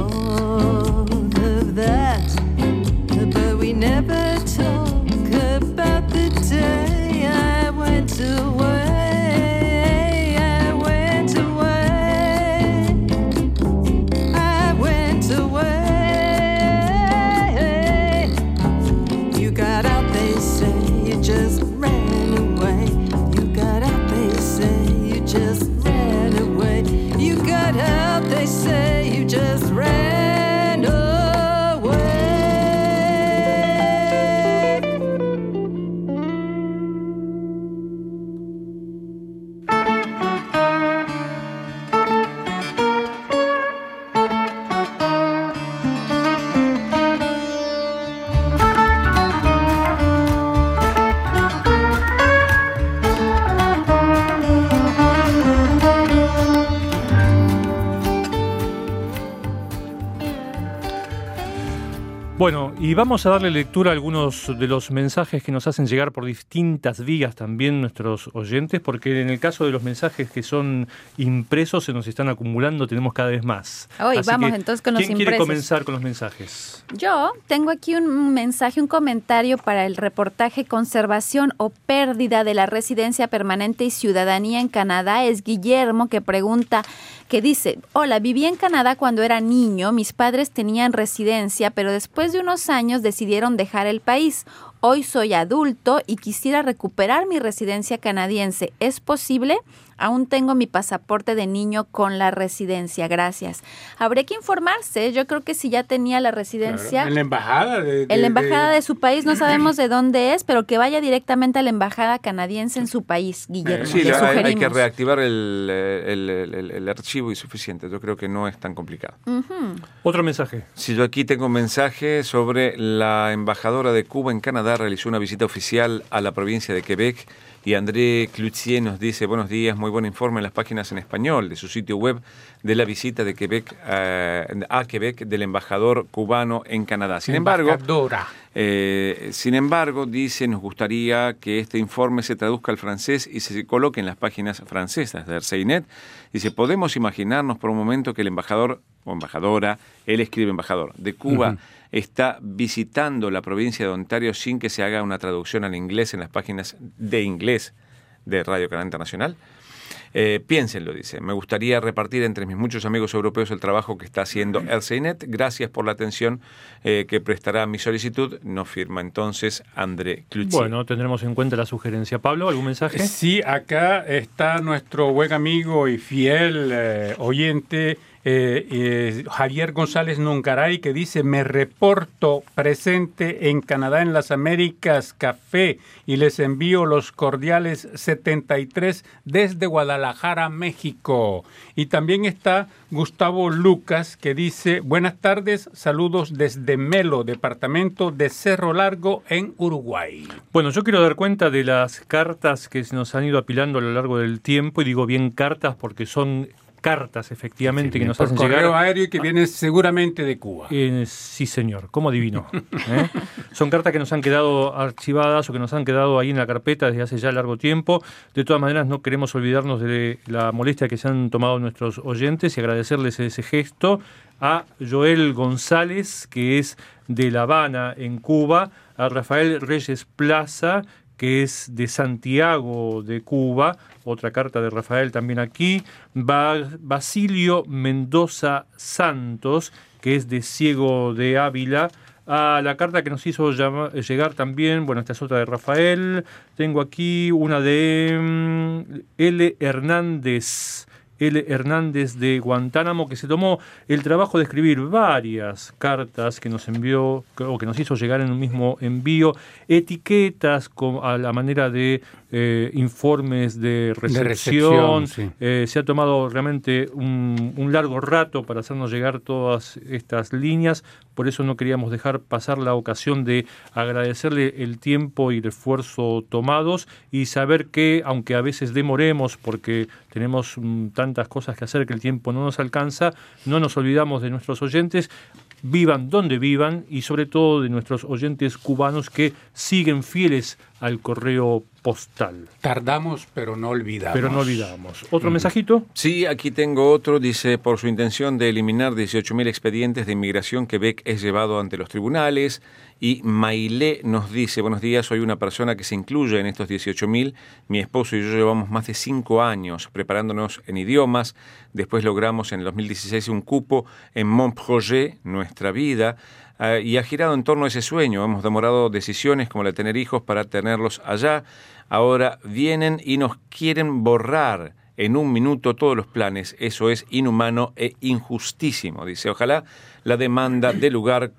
y vamos a darle lectura a algunos de los mensajes que nos hacen llegar por distintas vías también nuestros oyentes, porque en el caso de los mensajes que son impresos se nos están acumulando, tenemos cada vez más.
Hoy
Así
vamos
que,
entonces con los
¿Quién quiere
impresos.
comenzar con los mensajes?
Yo tengo aquí un mensaje, un comentario para el reportaje Conservación o pérdida de la residencia permanente y ciudadanía en Canadá. Es Guillermo que pregunta, que dice, hola, viví en Canadá cuando era niño, mis padres tenían residencia, pero después de unos años decidieron dejar el país. Hoy soy adulto y quisiera recuperar mi residencia canadiense. ¿Es posible? Aún tengo mi pasaporte de niño con la residencia. Gracias. Habría que informarse. Yo creo que si ya tenía la residencia
En la embajada de,
en la embajada de su país, no sabemos de dónde es, pero que vaya directamente a la embajada canadiense en su país, Guillermo.
Sí,
Le
hay, hay que reactivar el, eh, el- el- el- el archivo y suficiente. Yo creo que no es tan complicado.
Otro mensaje.
Si yo aquí tengo un mensaje sobre la embajadora de Cuba en Canadá realizó una visita oficial a la provincia de Quebec y André Cloutier nos dice buenos días, muy buen informe en las páginas en español de su sitio web de la visita de Quebec eh, a Quebec del embajador cubano en Canadá. Sin embargo, eh, sin embargo, dice, nos gustaría que este informe se traduzca al francés y se coloque en las páginas francesas de Arceinet. Dice, podemos imaginarnos por un momento que el embajador o embajadora, él escribe embajador, de Cuba, está visitando la provincia de Ontario sin que se haga una traducción al inglés en las páginas de inglés de Radio Canal Internacional. Eh, piénsenlo, dice. Me gustaría repartir entre mis muchos amigos europeos el trabajo que está haciendo RCNet. Gracias por la atención eh, que prestará a mi solicitud. Nos firma entonces André Cloutier.
Bueno, tendremos en cuenta la sugerencia. Pablo, ¿algún mensaje?
Sí, acá está nuestro buen amigo y fiel eh, oyente eh, eh, Javier González Nungaray que dice, me reporto presente en Canadá en las Américas Café y les envío los cordiales 73 desde Guadalajara, México. Y también está Gustavo Lucas que dice, buenas tardes, saludos desde Melo, departamento de Cerro Largo en Uruguay.
Bueno, yo quiero dar cuenta de las cartas que se nos han ido apilando a lo largo del tiempo, y digo bien cartas porque son cartas efectivamente que nos hacen
correo
llegar.
aéreo y que viene seguramente de Cuba.
Eh, sí, señor, ¿cómo adivino? ¿Eh? Son cartas que nos han quedado archivadas o que nos han quedado ahí en la carpeta desde hace ya largo tiempo. De todas maneras, no queremos olvidarnos de la molestia que se han tomado nuestros oyentes y agradecerles ese gesto a Joel González, que es de La Habana, en Cuba, a Rafael Reyes Plaza, que es de Santiago de Cuba, otra carta de Rafael también aquí, Ba- Basilio Mendoza Santos, que es de Ciego de Ávila, a la carta que nos hizo llegar también, bueno, esta es otra de Rafael, tengo aquí una de mm, L. Hernández. L. Hernández de Guantánamo, que se tomó el trabajo de escribir varias cartas que nos envió o que nos hizo llegar en un mismo envío, etiquetas a la manera de eh, informes de recepción.
recepción, sí.
Eh, se ha tomado realmente un, un largo rato para hacernos llegar todas estas líneas. Por eso no queríamos dejar pasar la ocasión de agradecerle el tiempo y el esfuerzo tomados y saber que, aunque a veces demoremos porque tenemos mm, tantas cosas que hacer que el tiempo no nos alcanza, no nos olvidamos de nuestros oyentes, vivan donde vivan y sobre todo de nuestros oyentes cubanos que siguen fieles al correo postal.
Tardamos, pero no olvidamos.
Pero no olvidamos. ¿Otro mensajito?
Sí, aquí tengo otro. Dice, por su intención de eliminar 18.000 expedientes de inmigración, Quebec es llevado ante los tribunales. Y Mailé nos dice, buenos días, soy una persona que se incluye en estos 18.000. Mi esposo y yo llevamos más de cinco años preparándonos en idiomas. Después logramos en el 2016 un cupo en Montprojet, nuestra vida. Eh, y ha girado en torno a ese sueño. Hemos demorado decisiones como la de tener hijos para tenerlos allá. Ahora vienen y nos quieren borrar en un minuto todos los planes. Eso es inhumano e injustísimo. Dice, ojalá la demanda dé lugar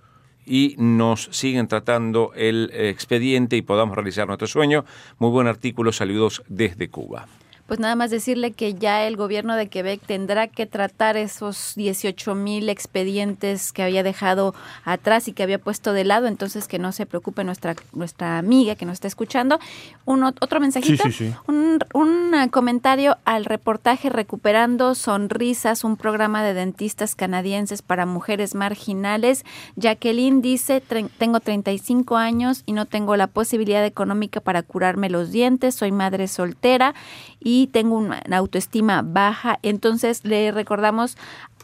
y nos siguen tratando el expediente y podamos realizar nuestro sueño. Muy buen artículo, saludos desde Cuba.
Pues nada más decirle que ya el gobierno de Quebec tendrá que tratar esos 18 mil expedientes que había dejado atrás y que había puesto de lado, entonces que no se preocupe nuestra nuestra amiga que nos está escuchando. Un, ot- otro mensajito,
Sí, sí, sí.
Un, un, comentario al reportaje Recuperando Sonrisas, un programa de dentistas canadienses para mujeres marginales. Jacqueline dice, "Tre- tengo 35 años y no tengo la posibilidad económica para curarme los dientes, soy madre soltera y tengo una autoestima baja. Entonces le recordamos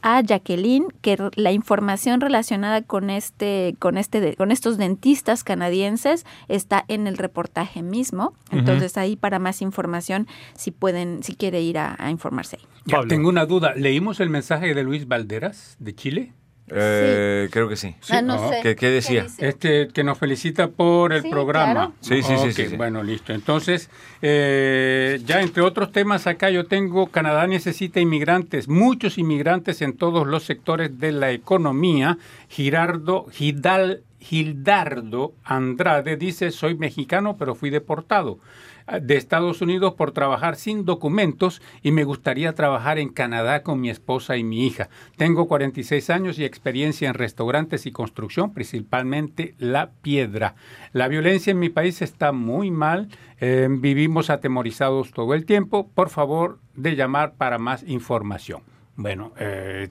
a Jacqueline que la información relacionada con este con este de- con estos dentistas canadienses está en el reportaje mismo entonces ahí para más información si pueden si quiere ir a, a informarse ahí.
Ya, tengo una duda. ¿Leímos el mensaje de Luis Valderas, de Chile?
Eh, Creo que sí.
Ah, no sé.
¿qué- qué decía?
Este que nos felicita por el
Sí,
programa.
claro.
Sí, sí, sí,
Ok,
sí, sí.
Bueno, listo. Entonces, eh, ya entre otros temas acá yo tengo, Canadá necesita inmigrantes, muchos inmigrantes en todos los sectores de la economía. Girardo, Gidal, Gildardo Andrade dice, soy mexicano, pero fui deportado ah, de Estados Unidos por trabajar sin documentos y me gustaría trabajar en Canadá con mi esposa y mi hija. Tengo 46 años y experiencia en restaurantes y construcción, principalmente la piedra. La violencia en mi país está muy mal, eh, vivimos atemorizados todo el tiempo. Por favor, de llamar para más información. Bueno, eh,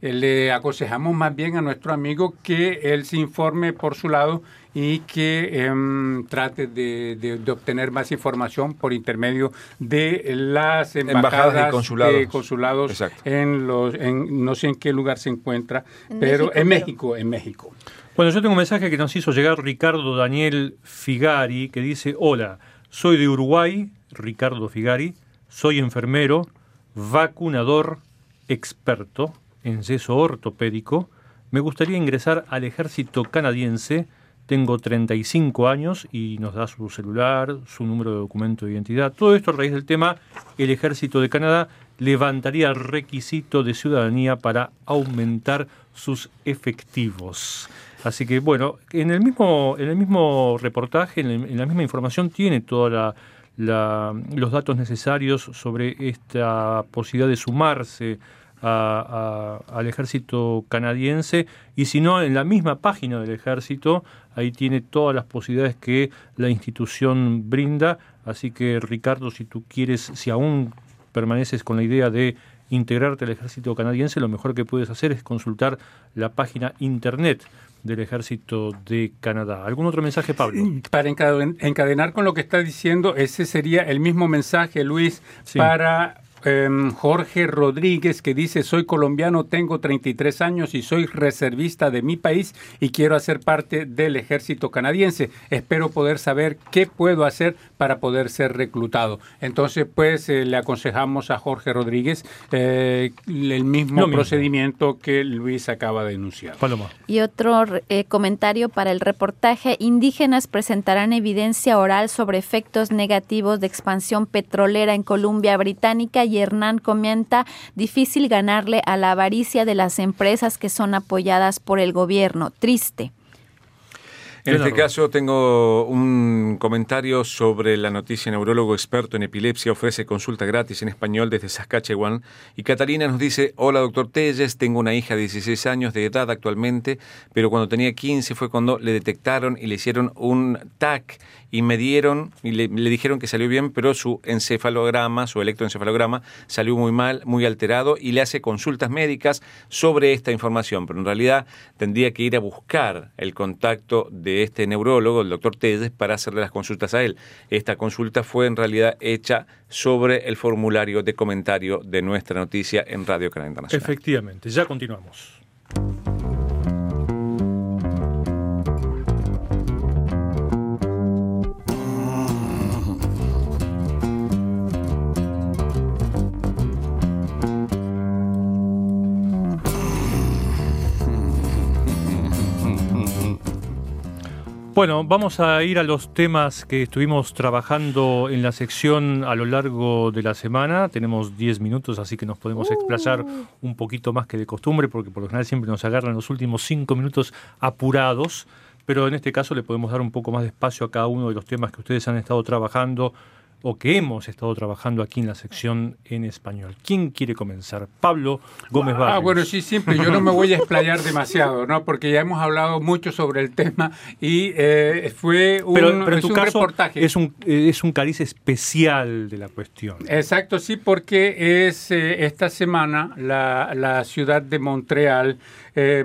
le aconsejamos más bien a nuestro amigo que él se informe por su lado y que em, trate de, de- de obtener más información por intermedio de las embajadas,
Embajadas y consulados.
eh, consulados
Exacto.
en los en, no sé en qué lugar se encuentra
En
pero
México,
en
pero-
México en México
Bueno, yo tengo un mensaje que nos hizo llegar Ricardo Daniel Figari, que dice, hola, soy de Uruguay, Ricardo Figari, soy enfermero, vacunador, experto en yeso ortopédico, me gustaría ingresar al ejército canadiense, tengo 35 años y nos da su celular, su número de documento de identidad. Todo esto a raíz del tema, el ejército de Canadá levantaría requisito de ciudadanía para aumentar sus efectivos. Así que bueno, en el mismo, en el mismo reportaje, en la misma información, tiene todos los datos necesarios sobre esta posibilidad de sumarse a- a- al ejército canadiense. Y si no en la misma página del ejército ahí tiene todas las posibilidades que la institución brinda. Así que Ricardo si tú quieres si aún permaneces con la idea de integrarte al ejército canadiense lo mejor que puedes hacer es consultar la página internet del ejército de Canadá. Algún otro mensaje Pablo
para encaden- encadenar con lo que está diciendo ese sería el mismo mensaje Luis
Sí.
para em, Jorge Rodríguez que dice soy colombiano tengo 33 años y soy reservista de mi país y quiero hacer parte del ejército canadiense. Espero poder saber qué puedo hacer para poder ser reclutado entonces pues eh, le aconsejamos a Jorge Rodríguez eh, el mismo procedimiento que Luis acaba de enunciar.
Paloma.
Y otro eh, comentario para el reportaje, indígenas presentarán evidencia oral sobre efectos negativos de expansión petrolera en Columbia Británica y Hernán comenta, difícil ganarle a la avaricia de las empresas que son apoyadas por el gobierno. Triste.
En este caso tengo un comentario sobre la noticia neurólogo experto en epilepsia ofrece consulta gratis en español desde Saskatchewan y Catalina nos dice, hola doctor Telles, tengo una hija de 16 años de edad actualmente, pero cuando tenía 15 fue cuando le detectaron y le hicieron un TAC y me dieron y le, dijeron que salió bien, pero su encefalograma, su electroencefalograma salió muy mal, muy alterado y le hace consultas médicas sobre esta información, pero en realidad tendría que ir a buscar el contacto de este neurólogo, el doctor Telles, para hacerle las consultas a él. Esta consulta fue en realidad hecha sobre el formulario de comentario de nuestra noticia en Radio Canal Internacional.
Efectivamente, ya continuamos. Bueno, vamos a ir a los temas que estuvimos trabajando en la sección a lo largo de la semana. Tenemos 10 minutos, así que nos podemos explayar un poquito más que de costumbre, porque por lo general siempre nos agarran los últimos 5 minutos apurados. Pero en este caso le podemos dar un poco más de espacio a cada uno de los temas que ustedes han estado trabajando o que hemos estado trabajando aquí en la sección en español. ¿Quién quiere comenzar? Pablo Gómez Barrios.
Ah, bueno, sí, siempre. Yo no me voy a explayar demasiado, ¿no? Porque ya hemos hablado mucho sobre el tema y eh, fue un,
pero, pero en tu
un
caso
reportaje.
es un, es un cariz especial de la cuestión.
Exacto, sí, porque es eh, esta semana la, la ciudad de Montreal, eh,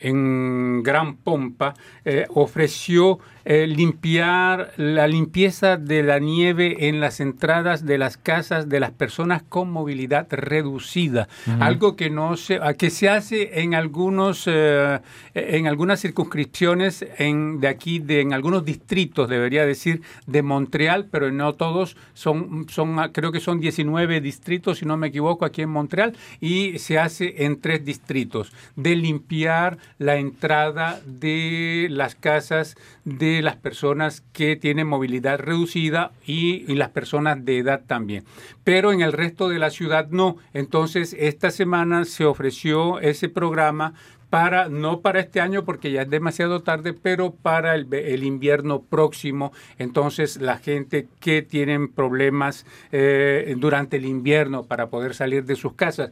en gran pompa, eh, ofreció eh, limpiar la limpieza de la nieve en las entradas de las casas de las personas con movilidad reducida, algo que no se, que se hace en algunos eh, en algunas circunscripciones en, de aquí, de, en algunos distritos, debería decir, de Montreal, pero no todos, son, son ah, creo que son 19 distritos, si no me equivoco, aquí en Montreal, y se hace en tres distritos, de limpiar la entrada de las casas de las personas que tienen movilidad reducida y, y las personas de edad también. Pero en el resto de la ciudad no. Entonces, esta semana se ofreció ese programa para, no para este año porque ya es demasiado tarde, pero para el, invierno próximo. Entonces, la gente que tienen problemas eh, durante el invierno para poder salir de sus casas.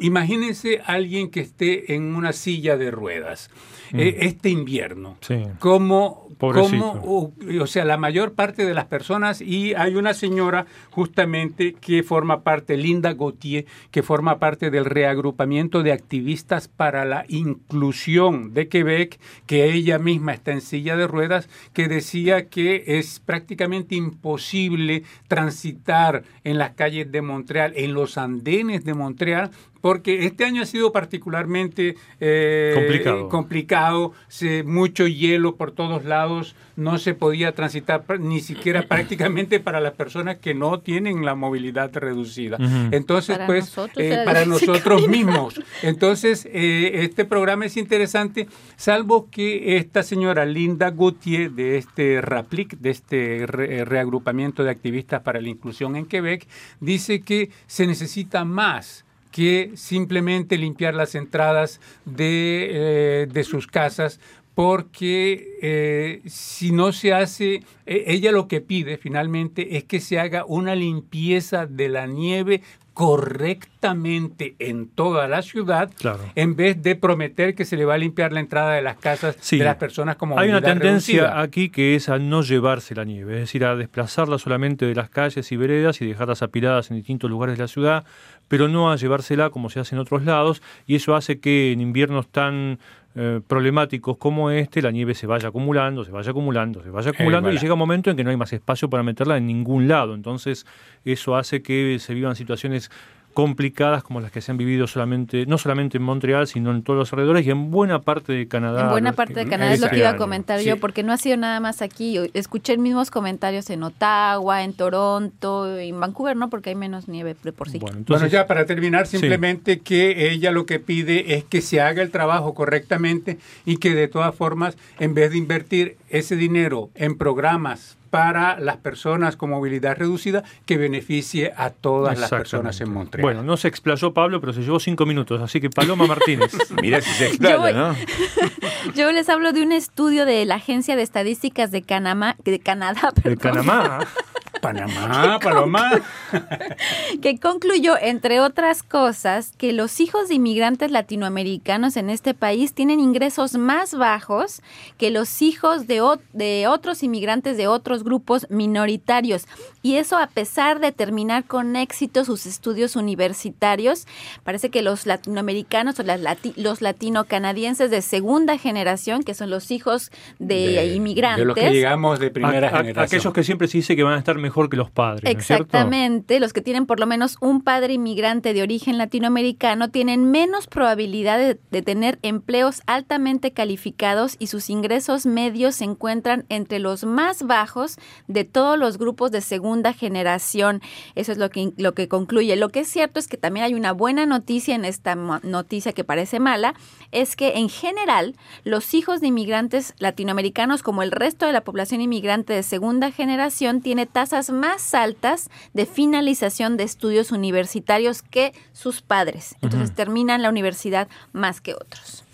Imagínense alguien que esté en una silla de ruedas eh, este invierno.
Sí.
¿Cómo,
Pobrecito.
cómo o, o sea, la mayor parte de las personas, y hay una señora justamente que forma parte, Linda Gauthier, que forma parte del reagrupamiento de activistas para la inclusión de Quebec, que ella misma está en silla de ruedas, que decía que es prácticamente imposible transitar en las calles de Montreal, en los andenes de Montreal, porque este año ha sido particularmente eh,
Complicado.
complicado, se- mucho hielo por todos lados, no se podía transitar ni siquiera prácticamente para las personas que no tienen la movilidad reducida. Entonces,
Para
pues,
nosotros
eh, para nosotros mismos. Entonces, eh, este programa es interesante, salvo que esta señora Linda Gauthier de este RAPLIC, de este re- reagrupamiento de activistas para la inclusión en Quebec, dice que se necesita más que simplemente limpiar las entradas de, eh, de sus casas porque eh, si no se hace, eh, ella lo que pide finalmente es que se haga una limpieza de la nieve correctamente en toda la ciudad,
Claro.
en vez de prometer que se le va a limpiar la entrada de las casas
Sí.
de las personas como
Hay una tendencia
reducida.
aquí que es a no llevarse la nieve, es decir, a desplazarla solamente de las calles y veredas y dejarlas apiladas en distintos lugares de la ciudad, pero no a llevársela como se hace en otros lados, y eso hace que en inviernos tan eh, problemáticos como este, la nieve se vaya acumulando, se vaya acumulando, se vaya acumulando, y llega un momento en que no hay más espacio para meterla en ningún lado. Entonces, eso hace que se vivan situaciones complicadas como las que se han vivido solamente, no solamente en Montreal, sino en todos los alrededores y en buena parte de Canadá.
En buena parte de
en
Canadá es lo
este
que iba a comentar
Sí.
yo, porque no ha sido nada más aquí. Escuché mismos comentarios en Ottawa, en Toronto, en Vancouver, ¿no? Porque hay menos nieve de por sí.
Bueno, entonces,
bueno, ya para terminar, simplemente que ella lo que pide es que se haga el trabajo correctamente y que de todas formas, en vez de invertir ese dinero en programas para las personas con movilidad reducida que beneficie a todas las personas en Montreal.
Bueno, no se explayó Pablo, pero se llevó cinco minutos, así que Paloma Martínez.
Mira si se explaya,
Yo-
¿no?
Yo les hablo de un estudio de la Agencia de Estadísticas de, Canamá, de Canadá,
De
perdón,
Panamá.
Panamá, Paloma.
que concluyó, entre otras cosas, que los hijos de inmigrantes latinoamericanos en este país tienen ingresos más bajos que los hijos de, de otros inmigrantes de otros grupos minoritarios. Y eso a pesar de terminar con éxito sus estudios universitarios. Parece que los latinoamericanos o las lati- los latino-canadienses de segunda generación, que son los hijos de, inmigrantes.
De los que llegamos de primera
A- a-
generación.
aquellos que siempre se dice que van a estar mejor que los padres. ¿no es cierto?
Exactamente, los que tienen por lo menos un padre inmigrante de origen latinoamericano tienen menos probabilidad de, de tener empleos altamente calificados y sus ingresos medios se encuentran entre los más bajos de todos los grupos de segunda generación. Eso es lo que, lo que concluye. Lo que es cierto es que también hay una buena noticia en esta noticia que parece mala, es que en general los hijos de inmigrantes latinoamericanos como el resto de la población inmigrante de segunda generación tiene tasas más altas de finalización de estudios universitarios que sus padres. Entonces terminan la universidad más que otros.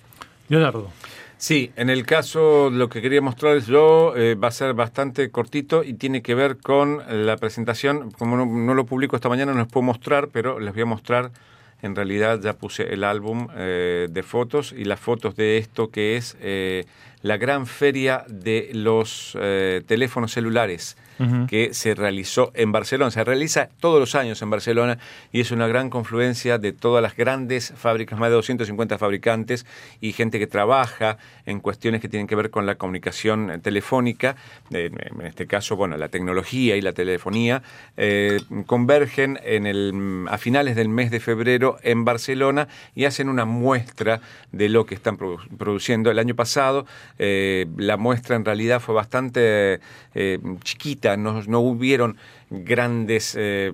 Leonardo.
Sí, en el caso lo que quería mostrarles yo eh, va a ser bastante cortito y tiene que ver con la presentación. Como no, no lo publico esta mañana, no les puedo mostrar, pero les voy a mostrar. En realidad ya puse el álbum eh, de fotos y las fotos de esto que es eh, la gran feria de los eh, teléfonos celulares que se realizó en Barcelona. Se realiza todos los años en Barcelona y es una gran confluencia de todas las grandes fábricas, más de 250 fabricantes y gente que trabaja en cuestiones que tienen que ver con la comunicación eh, telefónica, en este caso, bueno, la tecnología y la telefonía, eh, convergen en el, a finales del mes de febrero en Barcelona y hacen una muestra de lo que están produ- produciendo. El año pasado eh, la muestra en realidad fue bastante chiquita, no, no hubieron grandes, eh,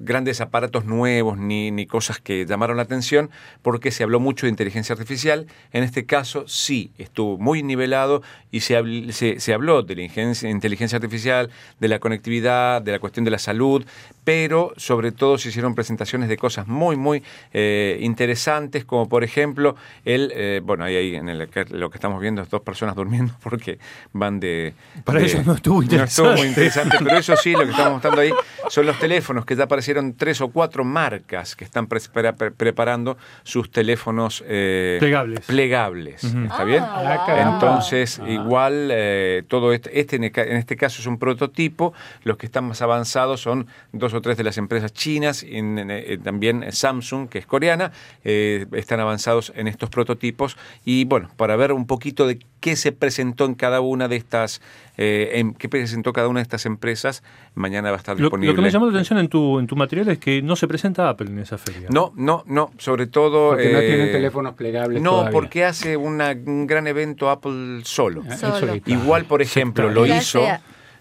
grandes aparatos nuevos ni, ni cosas que llamaron la atención porque se habló mucho de inteligencia artificial. En este caso sí, estuvo muy nivelado y se, habl- se, se habló de la inteligencia, inteligencia artificial, de la conectividad, de la cuestión de la salud, pero sobre todo se hicieron presentaciones de cosas muy, muy eh, interesantes, como por ejemplo, el, eh, bueno, ahí, ahí en el, lo que estamos viendo es dos personas durmiendo porque van de...
Para
de-
ellos no estuvo
No estuvo
interesante.
muy interesante, pero eso sí, lo que estamos mostrando ahí son los teléfonos, que ya aparecieron tres o cuatro marcas que están pre- pre- pre- preparando sus teléfonos eh,
Plegables.
plegables. ¿Está bien?
Ah, caramba.
Entonces,
Ah.
igual, eh, todo este, este en este caso es un prototipo, los que están más avanzados son dos o tres de las empresas chinas, y en- en- también Samsung, que es coreana, eh, están avanzados en estos prototipos. Y bueno, para ver un poquito de qué se presentó en cada una de estas, eh, en qué presentó cada una de estas empresas, mañana va a estar
Lo,
disponible.
lo que me llamó la atención en tu, en tu material es que no se presenta Apple en esa feria.
No, no, no, sobre todo...
Porque no
eh,
tienen teléfonos plegables
No,
todavía.
porque hace una- un gran evento Apple solo.
Ah,
Solo.
Igual, por ejemplo, lo hizo,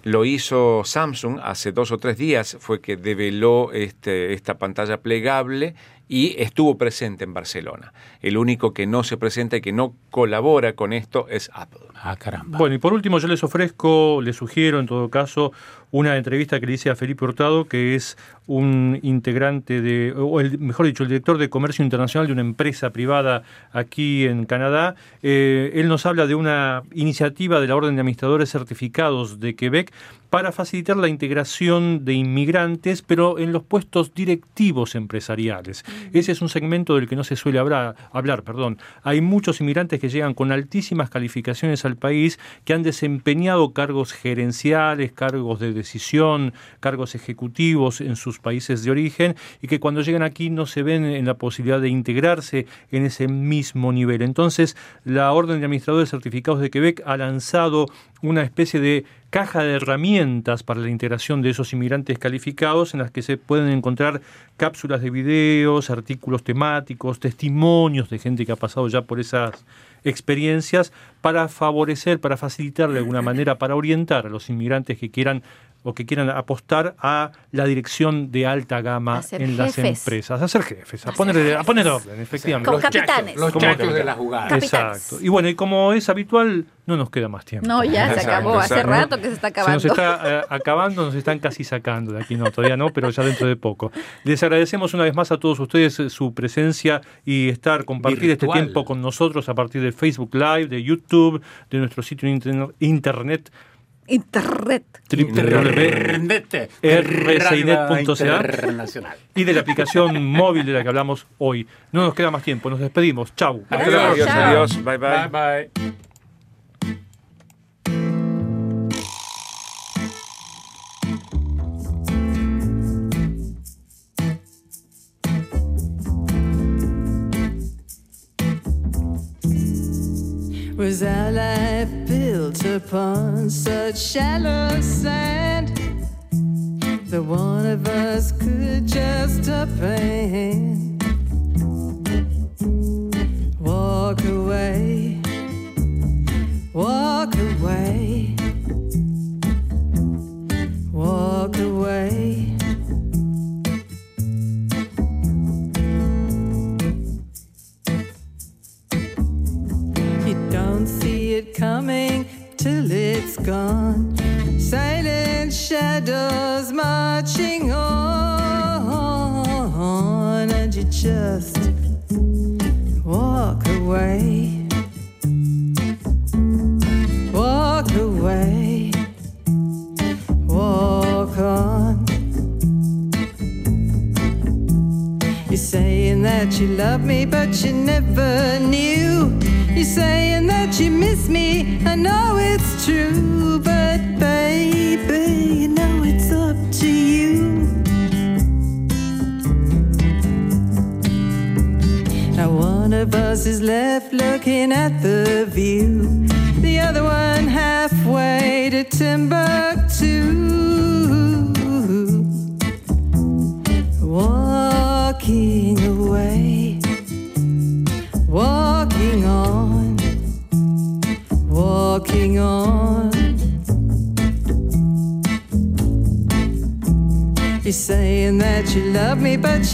lo hizo Samsung hace dos o tres días, fue que develó este, esta pantalla plegable y estuvo presente en Barcelona. El único que no se presenta y que no colabora con esto es Apple.
Ah, caramba.
Bueno, y por último yo les ofrezco, les sugiero en todo caso, una entrevista que le hice a Felipe Hurtado, que es un integrante de, o el, mejor dicho, el director de comercio internacional de una empresa privada aquí en Canadá. Eh, él nos habla de una iniciativa de la Orden de Administradores Certificados de Quebec para facilitar la integración de inmigrantes, pero en los puestos directivos empresariales. Ese es un segmento del que no se suele hablar, hablar. Perdón. Hay muchos inmigrantes que llegan con altísimas calificaciones al país, que han desempeñado cargos gerenciales, cargos de decisión, cargos ejecutivos en sus países de origen, y que cuando llegan aquí no se ven en la posibilidad de integrarse en ese mismo nivel. Entonces, la Orden de Administradores Certificados de Quebec ha lanzado una especie de caja de herramientas para la integración de esos inmigrantes calificados en las que se pueden encontrar cápsulas de videos, artículos temáticos, testimonios de gente que ha pasado ya por esas experiencias para favorecer, para facilitar de alguna manera, para orientar a los inmigrantes que quieran o que quieran apostar a la dirección de alta gama en las empresas, a ser jefes, a,
A
poner, a poner orden, efectivamente.
Como capitanes.
Los
Como
de la jugada.
Capitanes.
Exacto. Y bueno, y como es habitual, no nos queda más tiempo.
No, ya se
Exacto,
acabó. Hace
exacto.
rato que se está
Se
acabando.
nos está eh, acabando, nos están casi sacando de aquí, no, todavía no, pero ya dentro de poco. Les agradecemos una vez más a todos ustedes eh, su presencia y estar, compartir este tiempo con nosotros a partir de Facebook Live, de YouTube, de nuestro sitio en inter- internet
Internet.
www rcinet.ca.
Internacional.
y de la aplicación móvil de la que hablamos hoy. No nos queda más tiempo, nos despedimos. Chau.
Adiós, adiós. Bye, bye.
Bye bye.
Was our life built upon such shallow sand that one of us could just up a hand? Walk away, walk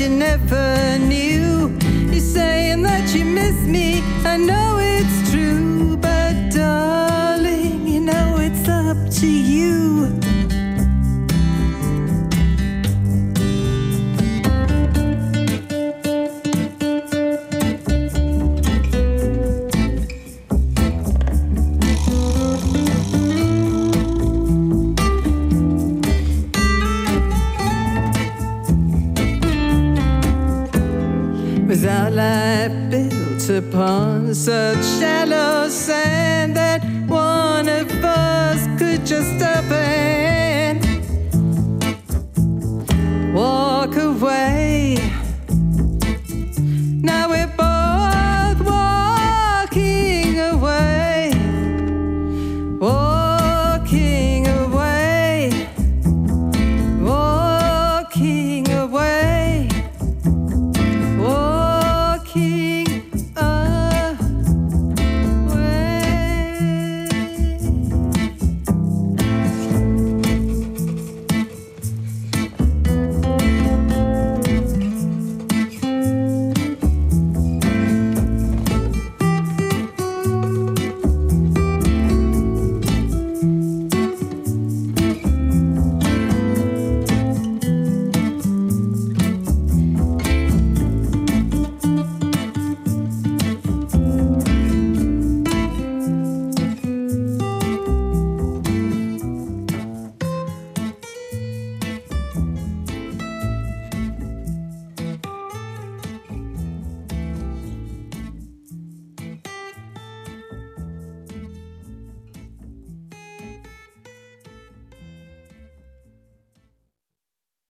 you never